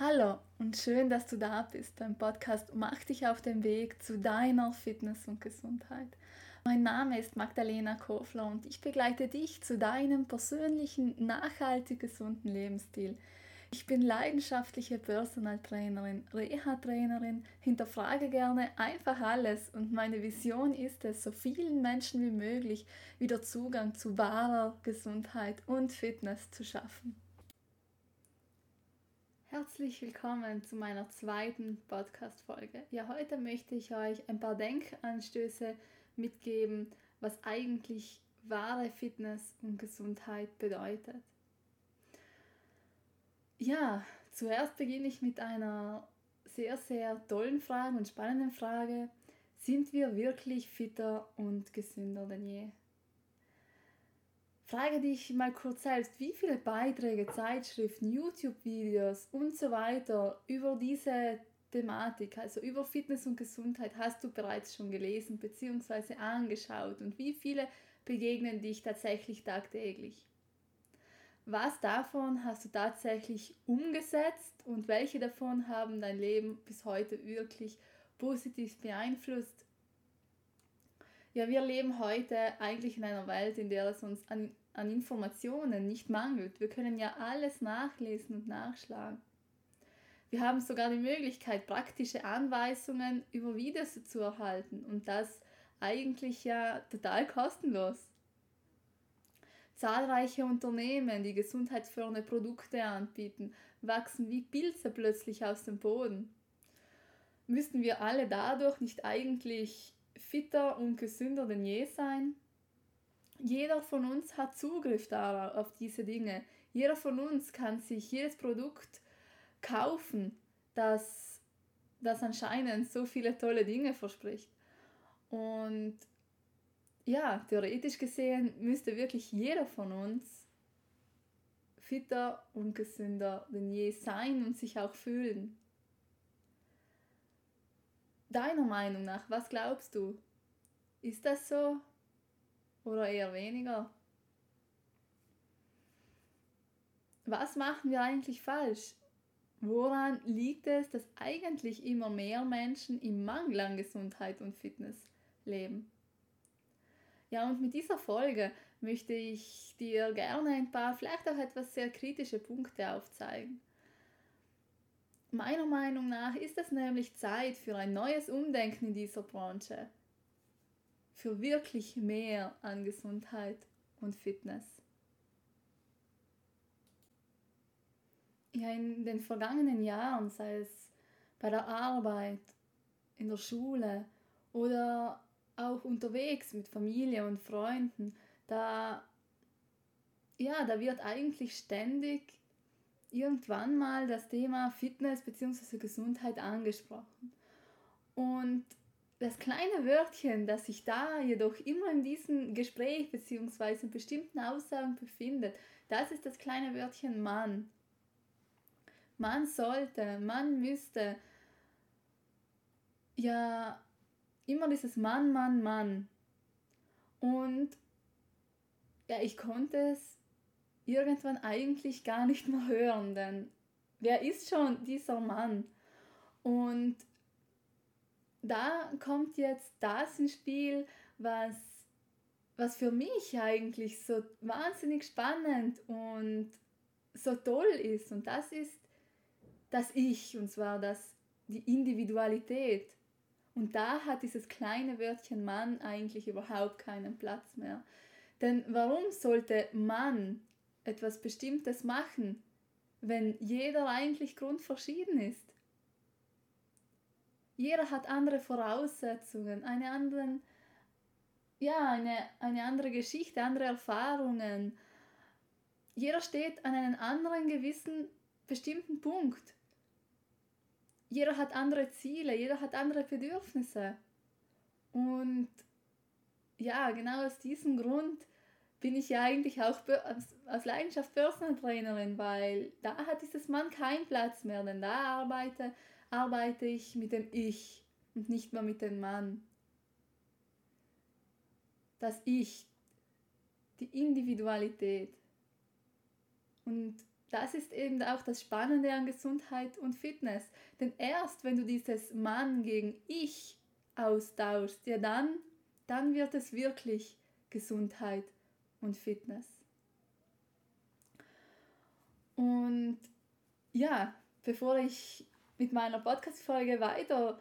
Hallo und schön, dass du da bist beim Podcast Mach dich auf den Weg zu deiner Fitness und Gesundheit. Mein Name ist Magdalena Kofler und ich begleite dich zu deinem persönlichen, nachhaltig gesunden Lebensstil. Ich bin leidenschaftliche Personal Trainerin, Reha-Trainerin, hinterfrage gerne einfach alles und meine Vision ist es, so vielen Menschen wie möglich wieder Zugang zu wahrer Gesundheit und Fitness zu schaffen. Herzlich willkommen zu meiner zweiten Podcast-Folge. Ja, heute möchte ich euch ein paar Denkanstöße mitgeben, was eigentlich wahre Fitness und Gesundheit bedeutet. Ja, zuerst beginne ich mit einer sehr, sehr tollen Frage und spannenden Frage. Sind wir wirklich fitter und gesünder denn je? Frage dich mal kurz selbst, wie viele Beiträge, Zeitschriften, YouTube-Videos und so weiter über diese Thematik, also über Fitness und Gesundheit, hast du bereits schon gelesen bzw. angeschaut und wie viele begegnen dich tatsächlich tagtäglich? Was davon hast du tatsächlich umgesetzt und welche davon haben dein Leben bis heute wirklich positiv beeinflusst? Ja, wir leben heute eigentlich in einer Welt, in der es uns an, an Informationen nicht mangelt. Wir können ja alles nachlesen und nachschlagen. Wir haben sogar die Möglichkeit, praktische Anweisungen über Videos zu erhalten und das eigentlich ja total kostenlos. Zahlreiche Unternehmen, die gesundheitsfördernde Produkte anbieten, wachsen wie Pilze plötzlich aus dem Boden. Müssten wir alle dadurch nicht eigentlich fitter und gesünder denn je sein? Jeder von uns hat Zugriff darauf, auf diese Dinge. Jeder von uns kann sich jedes Produkt kaufen, das, das anscheinend so viele tolle Dinge verspricht. Und ja, theoretisch gesehen müsste wirklich jeder von uns fitter und gesünder denn je sein und sich auch fühlen deiner Meinung nach, was glaubst du? Ist das so oder eher weniger? Was machen wir eigentlich falsch? Woran liegt es, dass eigentlich immer mehr Menschen im Mangel an Gesundheit und Fitness leben? Ja, und mit dieser Folge möchte ich dir gerne ein paar, vielleicht auch etwas sehr kritische Punkte aufzeigen. Meiner Meinung nach ist es nämlich Zeit für ein neues Umdenken in dieser Branche. Für wirklich mehr an Gesundheit und Fitness. Ja, in den vergangenen Jahren, sei es bei der Arbeit, in der Schule oder auch unterwegs mit Familie und Freunden, da, ja, da wird eigentlich ständig irgendwann mal das Thema Fitness bzw. Gesundheit angesprochen. Und das kleine Wörtchen, das sich da jedoch immer in diesem Gespräch bzw. in bestimmten Aussagen befindet, das ist das kleine Wörtchen Mann. Man sollte, man müsste. Ja, immer dieses Mann, Mann, Mann. Und ja, ich konnte es irgendwann eigentlich gar nicht mehr hören, denn wer ist schon dieser Mann? Und da kommt jetzt das ins Spiel, was, was für mich eigentlich so wahnsinnig spannend und so toll ist. Und das ist das Ich, und zwar das, die Individualität. Und da hat dieses kleine Wörtchen Mann eigentlich überhaupt keinen Platz mehr. Denn warum sollte Mann etwas Bestimmtes machen, wenn jeder eigentlich grundverschieden ist? Jeder hat andere Voraussetzungen, eine, anderen, ja, eine, eine andere Geschichte, andere Erfahrungen. Jeder steht an einem anderen gewissen bestimmten Punkt. Jeder hat andere Ziele, jeder hat andere Bedürfnisse. Und ja, genau aus diesem Grund bin ich ja eigentlich auch aus Leidenschaft Personal Trainerin, weil da hat dieses Mann keinen Platz mehr, denn da arbeite, arbeite ich mit dem Ich und nicht mehr mit dem Mann. Das Ich, die Individualität. Und das ist eben auch das Spannende an Gesundheit und Fitness. Denn erst wenn du dieses Mann gegen Ich austauschst, ja dann, dann wird es wirklich Gesundheit und Fitness. Und ja, bevor ich mit meiner Podcast-Folge weiter,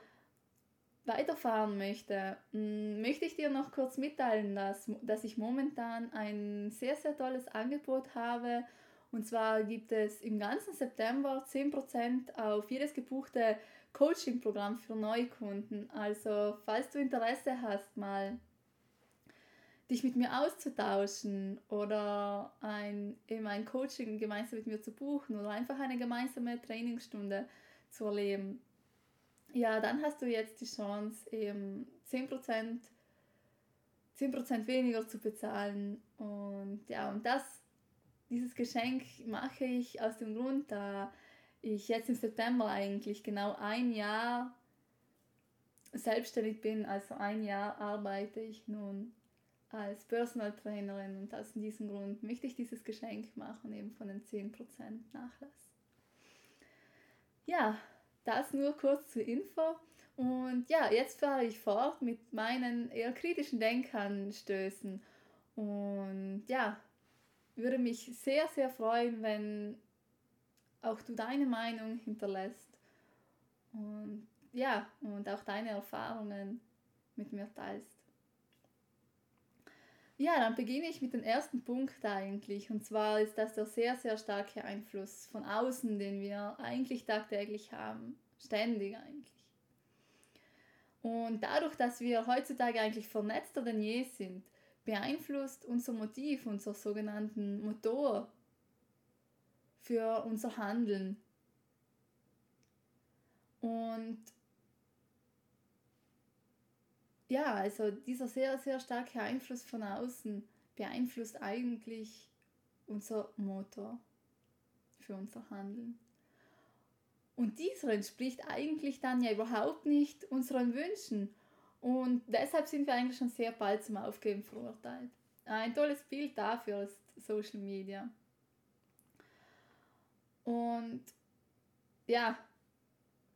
weiterfahren möchte, mm, möchte ich dir noch kurz mitteilen, dass, dass ich momentan ein sehr, sehr tolles Angebot habe. Und zwar gibt es im ganzen September 10% auf jedes gebuchte Coaching-Programm für Neukunden. Also falls du Interesse hast, mal dich mit mir auszutauschen oder ein, eben ein Coaching gemeinsam mit mir zu buchen oder einfach eine gemeinsame Trainingsstunde zu erleben, ja, dann hast du jetzt die Chance, eben 10%, 10 weniger zu bezahlen. Und ja, und das, dieses Geschenk mache ich aus dem Grund, da ich jetzt im September eigentlich genau ein Jahr selbstständig bin, also ein Jahr arbeite ich nun als Personal Trainerin und aus diesem Grund möchte ich dieses Geschenk machen, eben von den 10% Nachlass. Ja, das nur kurz zur Info. Und ja, jetzt fahre ich fort mit meinen eher kritischen Denkanstößen. Und ja, würde mich sehr, sehr freuen, wenn auch du deine Meinung hinterlässt. Und ja, und auch deine Erfahrungen mit mir teilst. Ja, dann beginne ich mit dem ersten Punkt eigentlich. Und zwar ist das der sehr, sehr starke Einfluss von außen, den wir eigentlich tagtäglich haben. Ständig eigentlich. Und dadurch, dass wir heutzutage eigentlich vernetzter denn je sind, beeinflusst unser Motiv, unser sogenannten Motor für unser Handeln. Und ja, also dieser sehr, sehr starke Einfluss von außen beeinflusst eigentlich unser Motor für unser Handeln. Und dieser entspricht eigentlich dann ja überhaupt nicht unseren Wünschen. Und deshalb sind wir eigentlich schon sehr bald zum Aufgeben verurteilt. Ein tolles Bild dafür ist Social Media. Und ja,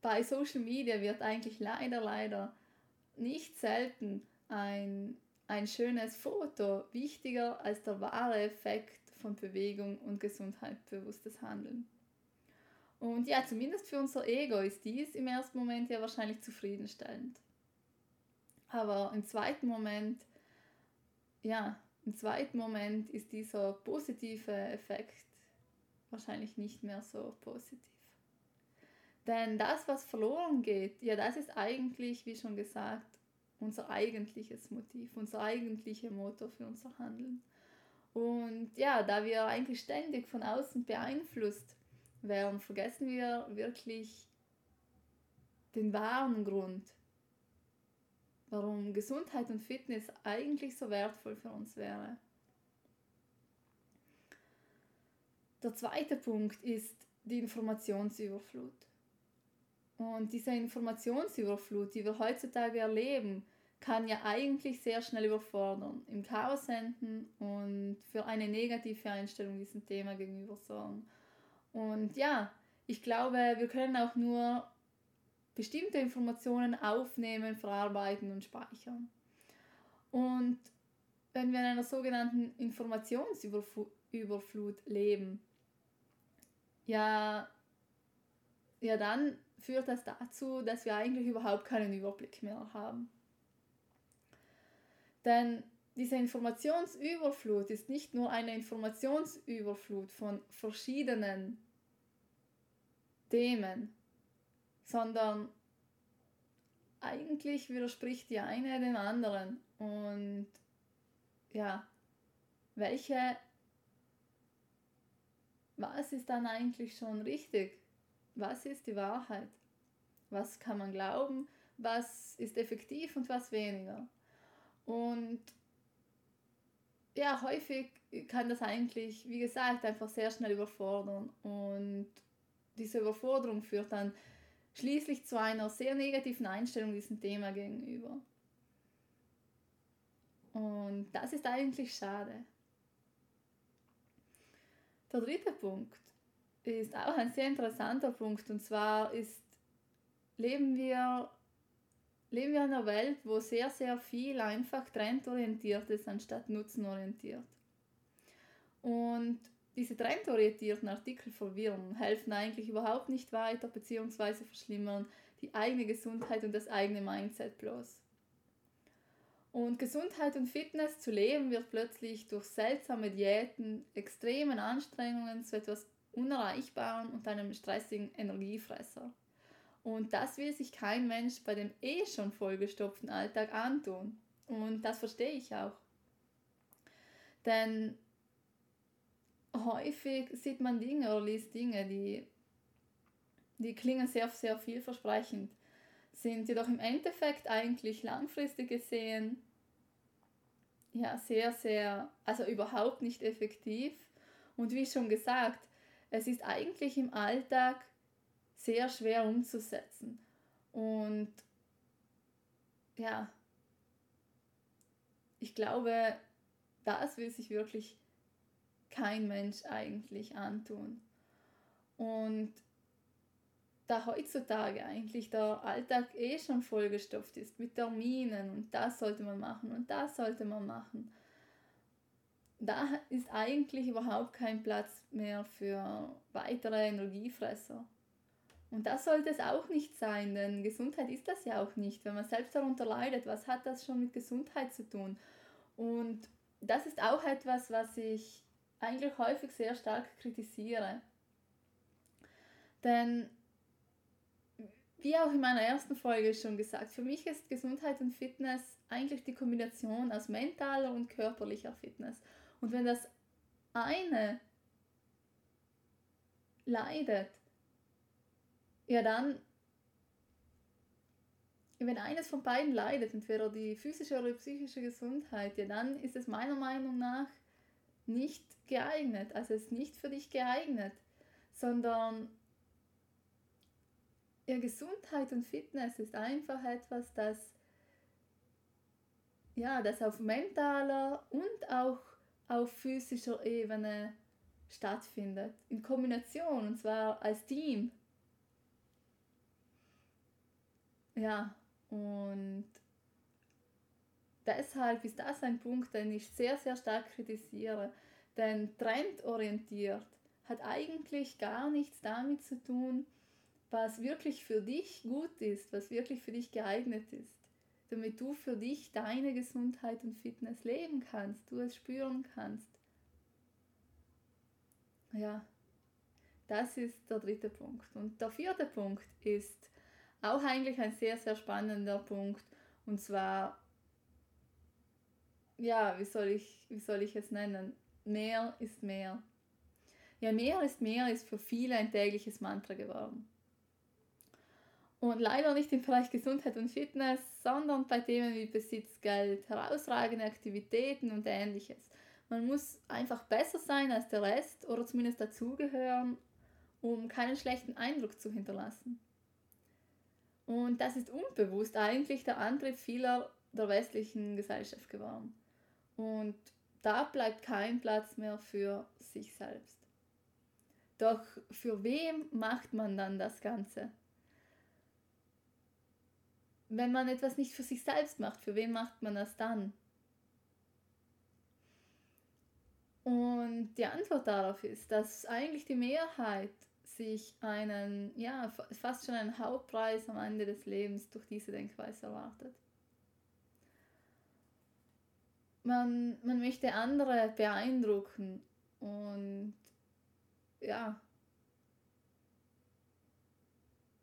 bei Social Media wird eigentlich leider, leider nicht selten ein, ein schönes Foto wichtiger als der wahre Effekt von Bewegung und gesundheitsbewusstes Handeln. Und ja, zumindest für unser Ego ist dies im ersten Moment ja wahrscheinlich zufriedenstellend. Aber im zweiten Moment, ja, im zweiten Moment ist dieser positive Effekt wahrscheinlich nicht mehr so positiv. Denn das, was verloren geht, ja, das ist eigentlich, wie schon gesagt, unser eigentliches Motiv, unser eigentlicher Motor für unser Handeln. Und ja, da wir eigentlich ständig von außen beeinflusst werden, vergessen wir wirklich den wahren Grund, warum Gesundheit und Fitness eigentlich so wertvoll für uns wäre. Der zweite Punkt ist die Informationsüberflut. Und diese Informationsüberflut, die wir heutzutage erleben, kann ja eigentlich sehr schnell überfordern, im Chaos enden und für eine negative Einstellung diesem Thema gegenüber sorgen. Und ja, ich glaube, wir können auch nur bestimmte Informationen aufnehmen, verarbeiten und speichern. Und wenn wir in einer sogenannten Informationsüberflut leben, ja, ja, dann führt das dazu, dass wir eigentlich überhaupt keinen Überblick mehr haben. Denn diese Informationsüberflut ist nicht nur eine Informationsüberflut von verschiedenen Themen, sondern eigentlich widerspricht die eine dem anderen. Und ja, welche, was ist dann eigentlich schon richtig? Was ist die Wahrheit? Was kann man glauben? Was ist effektiv und was weniger? Und ja, häufig kann das eigentlich, wie gesagt, einfach sehr schnell überfordern. Und diese Überforderung führt dann schließlich zu einer sehr negativen Einstellung diesem Thema gegenüber. Und das ist eigentlich schade. Der dritte Punkt ist auch ein sehr interessanter Punkt. Und zwar ist, leben wir, leben wir in einer Welt, wo sehr, sehr viel einfach trendorientiert ist, anstatt nutzenorientiert. Und diese trendorientierten Artikel verwirren, helfen eigentlich überhaupt nicht weiter, beziehungsweise verschlimmern die eigene Gesundheit und das eigene Mindset bloß. Und Gesundheit und Fitness zu leben wird plötzlich durch seltsame Diäten, extremen Anstrengungen zu etwas Unerreichbaren und einem stressigen Energiefresser. Und das will sich kein Mensch bei dem eh schon vollgestopften Alltag antun. Und das verstehe ich auch. Denn häufig sieht man Dinge oder liest Dinge, die, die klingen sehr, sehr vielversprechend, sind jedoch im Endeffekt eigentlich langfristig gesehen ja sehr, sehr, also überhaupt nicht effektiv. Und wie schon gesagt, es ist eigentlich im Alltag sehr schwer umzusetzen. Und ja, ich glaube, das will sich wirklich kein Mensch eigentlich antun. Und da heutzutage eigentlich der Alltag eh schon vollgestopft ist mit Terminen und das sollte man machen und das sollte man machen, da ist eigentlich überhaupt kein Platz mehr für weitere Energiefresser. Und das sollte es auch nicht sein, denn Gesundheit ist das ja auch nicht. Wenn man selbst darunter leidet, was hat das schon mit Gesundheit zu tun? Und das ist auch etwas, was ich eigentlich häufig sehr stark kritisiere. Denn, wie auch in meiner ersten Folge schon gesagt, für mich ist Gesundheit und Fitness eigentlich die Kombination aus mentaler und körperlicher Fitness. Und wenn das eine leidet, ja dann, wenn eines von beiden leidet, entweder die physische oder die psychische Gesundheit, ja dann ist es meiner Meinung nach nicht geeignet. Also es ist nicht für dich geeignet, sondern ja, Gesundheit und Fitness ist einfach etwas, das ja, das auf mentaler und auch auf physischer Ebene stattfindet. In Kombination, und zwar als Team. Ja, und deshalb ist das ein Punkt, den ich sehr, sehr stark kritisiere. Denn trendorientiert hat eigentlich gar nichts damit zu tun, was wirklich für dich gut ist, was wirklich für dich geeignet ist, damit du für dich deine Gesundheit und Fitness leben kannst, du es spüren kannst. Ja, das ist der dritte Punkt. Und der vierte Punkt ist auch eigentlich ein sehr, sehr spannender Punkt. Und zwar, ja, wie soll ich, wie soll ich es nennen? Mehr ist mehr. Ja, mehr ist mehr ist für viele ein tägliches Mantra geworden. Und leider nicht im Bereich Gesundheit und Fitness, sondern bei Themen wie Besitz, Geld, herausragende Aktivitäten und ähnliches. Man muss einfach besser sein als der Rest oder zumindest dazugehören, um keinen schlechten Eindruck zu hinterlassen. Und das ist unbewusst eigentlich der Antrieb vieler der westlichen Gesellschaft geworden. Und da bleibt kein Platz mehr für sich selbst. Doch für wem macht man dann das Ganze? Wenn man etwas nicht für sich selbst macht, für wen macht man das dann? Und die Antwort darauf ist, dass eigentlich die Mehrheit sich einen, ja, fast schon einen Hauptpreis am Ende des Lebens durch diese Denkweise erwartet. Man, man möchte andere beeindrucken und ja.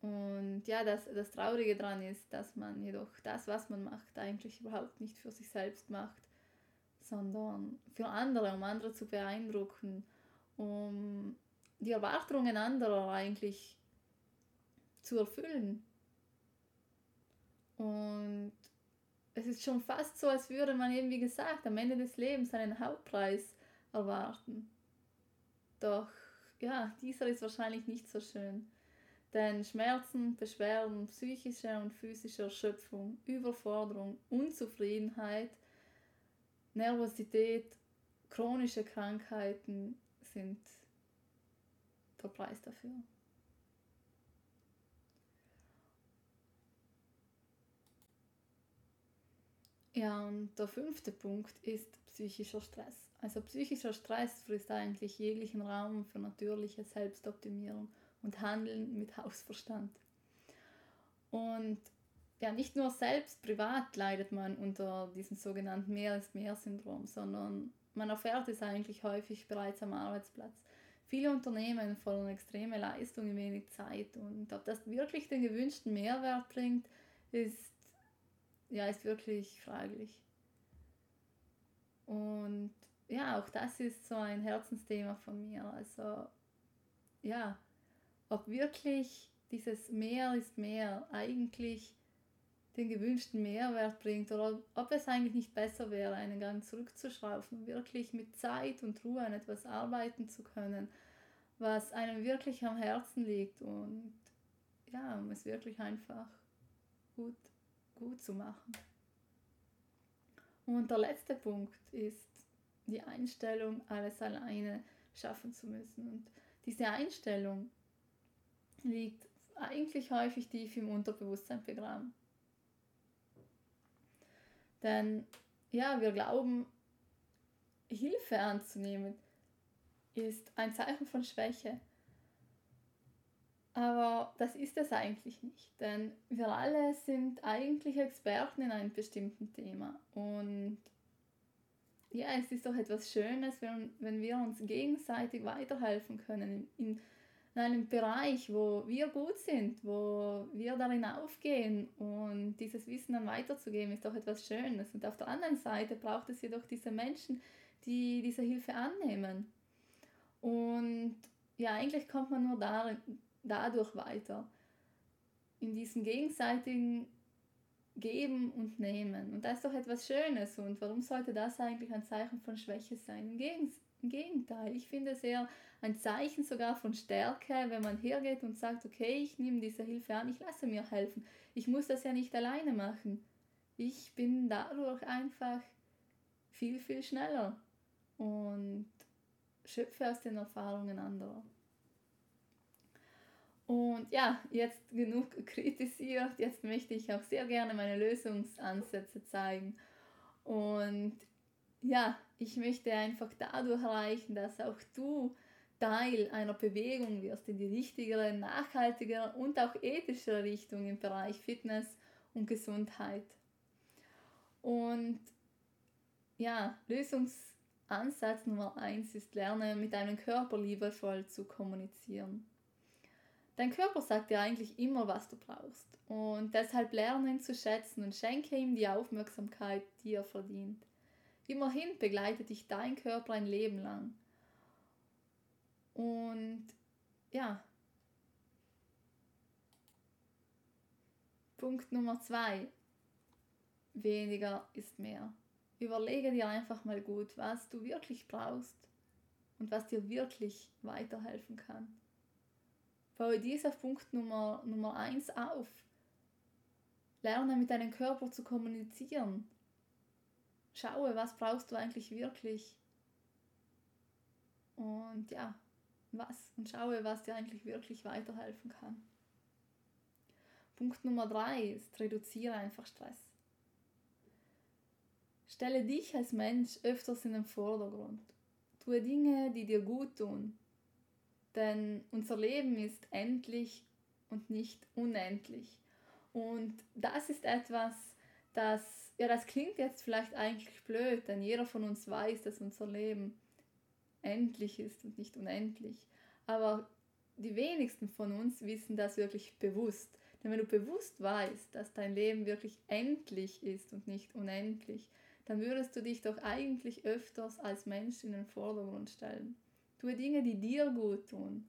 Und ja, das, das Traurige daran ist, dass man jedoch das, was man macht, eigentlich überhaupt nicht für sich selbst macht, sondern für andere, um andere zu beeindrucken, um die Erwartungen anderer eigentlich zu erfüllen. Und es ist schon fast so, als würde man eben, wie gesagt, am Ende des Lebens einen Hauptpreis erwarten. Doch ja, dieser ist wahrscheinlich nicht so schön. Denn Schmerzen, Beschwerden, psychische und physische Erschöpfung, Überforderung, Unzufriedenheit, Nervosität, chronische Krankheiten sind der Preis dafür. Ja, und der fünfte Punkt ist psychischer Stress. Also psychischer Stress frisst eigentlich jeglichen Raum für natürliche Selbstoptimierung und Handeln mit Hausverstand. Und ja, nicht nur selbst privat leidet man unter diesem sogenannten Mehr ist mehr Syndrom, sondern man erfährt es eigentlich häufig bereits am Arbeitsplatz. Viele Unternehmen fordern extreme Leistung in wenig Zeit und ob das wirklich den gewünschten Mehrwert bringt, ist, ja, ist wirklich fraglich. Und ja, auch das ist so ein Herzensthema von mir. Also ja, ob wirklich dieses Mehr ist mehr eigentlich den gewünschten Mehrwert bringt oder ob es eigentlich nicht besser wäre, einen Gang zurückzuschrauben, wirklich mit Zeit und Ruhe an etwas arbeiten zu können, was einem wirklich am Herzen liegt und ja, um es wirklich einfach gut, gut zu machen. Und der letzte Punkt ist die Einstellung, alles alleine schaffen zu müssen. Und diese Einstellung liegt eigentlich häufig tief im Unterbewusstsein begraben. Denn ja, wir glauben, Hilfe anzunehmen ist ein Zeichen von Schwäche. Aber das ist es eigentlich nicht, denn wir alle sind eigentlich Experten in einem bestimmten Thema. Und ja, es ist doch etwas Schönes, wenn, wenn wir uns gegenseitig weiterhelfen können in, in einem Bereich, wo wir gut sind, wo wir darin aufgehen und dieses Wissen dann weiterzugeben, ist doch etwas Schönes. Und auf der anderen Seite braucht es jedoch diese Menschen, die diese Hilfe annehmen. Und ja, eigentlich kommt man nur darin, dadurch weiter. In diesem gegenseitigen Geben und Nehmen. Und das ist doch etwas Schönes. Und warum sollte das eigentlich ein Zeichen von Schwäche sein? Im Gegenteil. Im Gegenteil, ich finde es eher ein Zeichen sogar von Stärke, wenn man hergeht und sagt, okay, ich nehme diese Hilfe an, ich lasse mir helfen. Ich muss das ja nicht alleine machen. Ich bin dadurch einfach viel, viel schneller und schöpfe aus den Erfahrungen anderer. Und ja, jetzt genug kritisiert, jetzt möchte ich auch sehr gerne meine Lösungsansätze zeigen. Und ja, ich möchte einfach dadurch erreichen, dass auch du Teil einer Bewegung wirst in die richtigere, nachhaltigere und auch ethischere Richtung im Bereich Fitness und Gesundheit. Und ja, Lösungsansatz Nummer eins ist, lerne mit deinem Körper liebevoll zu kommunizieren. Dein Körper sagt dir eigentlich immer, was du brauchst. Und deshalb lerne ihn zu schätzen und schenke ihm die Aufmerksamkeit, die er verdient. Immerhin begleitet dich dein Körper ein Leben lang. Und ja. Punkt Nummer zwei. Weniger ist mehr. Überlege dir einfach mal gut, was du wirklich brauchst und was dir wirklich weiterhelfen kann. Baue dieser Punkt Nummer, Nummer eins auf. Lerne mit deinem Körper zu kommunizieren schaue, was brauchst du eigentlich wirklich. Und ja, was und schaue, was dir eigentlich wirklich weiterhelfen kann. Punkt Nummer drei ist, reduziere einfach Stress. Stelle dich als Mensch öfters in den Vordergrund. Tue Dinge, die dir gut tun. Denn unser Leben ist endlich und nicht unendlich. Und das ist etwas, das ja, das klingt jetzt vielleicht eigentlich blöd, denn jeder von uns weiß, dass unser Leben endlich ist und nicht unendlich. Aber die wenigsten von uns wissen das wirklich bewusst. Denn wenn du bewusst weißt, dass dein Leben wirklich endlich ist und nicht unendlich, dann würdest du dich doch eigentlich öfters als Mensch in den Vordergrund stellen. Tue Dinge, die dir gut tun.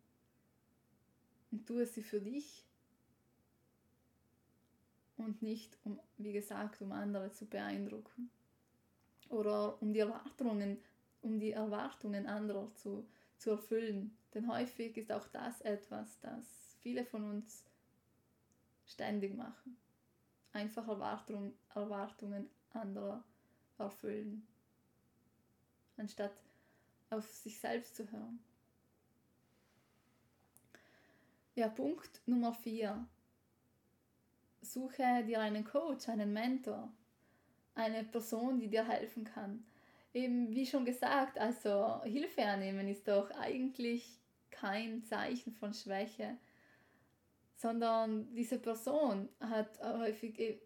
Und tue sie für dich und nicht, um, wie gesagt, um andere zu beeindrucken oder um die Erwartungen, um die Erwartungen anderer zu, zu erfüllen. Denn häufig ist auch das etwas, das viele von uns ständig machen. Einfach Erwartung, Erwartungen anderer erfüllen, anstatt auf sich selbst zu hören. ja, Punkt Nummer 4. Suche dir einen Coach, einen Mentor, eine Person, die dir helfen kann. Eben wie schon gesagt, also Hilfe annehmen ist doch eigentlich kein Zeichen von Schwäche, sondern diese Person hat häufig e-,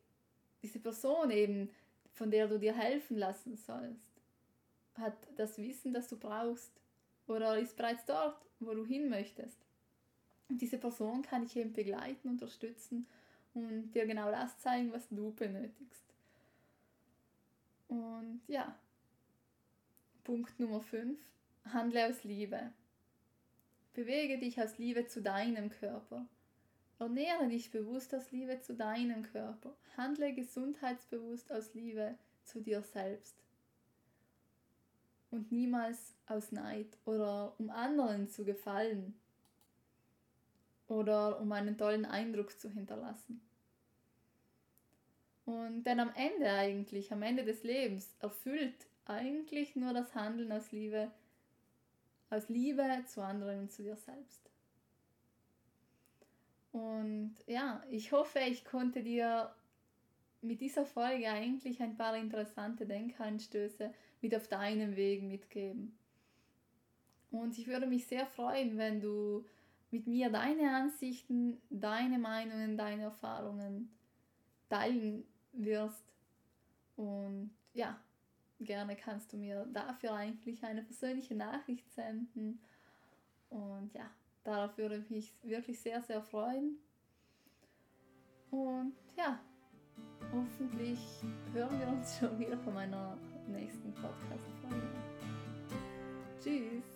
diese Person eben, von der du dir helfen lassen sollst, hat das Wissen, das du brauchst oder ist bereits dort, wo du hin möchtest. Und diese Person kann dich eben begleiten, unterstützen und dir genau das zeigen, was du benötigst. Und ja, Punkt Nummer 5. Handle aus Liebe. Bewege dich aus Liebe zu deinem Körper. Ernähre dich bewusst aus Liebe zu deinem Körper. Handle gesundheitsbewusst aus Liebe zu dir selbst. Und niemals aus Neid oder um anderen zu gefallen oder um einen tollen Eindruck zu hinterlassen. Und denn am Ende eigentlich, am Ende des Lebens, erfüllt eigentlich nur das Handeln aus Liebe, aus Liebe zu anderen und zu dir selbst. Und ja, ich hoffe, ich konnte dir mit dieser Folge eigentlich ein paar interessante Denkanstöße mit auf deinem Weg mitgeben. Und ich würde mich sehr freuen, wenn du mit mir deine Ansichten, deine Meinungen, deine Erfahrungen teilen wirst. Und ja, gerne kannst du mir dafür eigentlich eine persönliche Nachricht senden. Und ja, darauf würde ich mich wirklich sehr, sehr freuen. Und ja, hoffentlich hören wir uns schon wieder von meiner nächsten Podcast-Folge. Tschüss!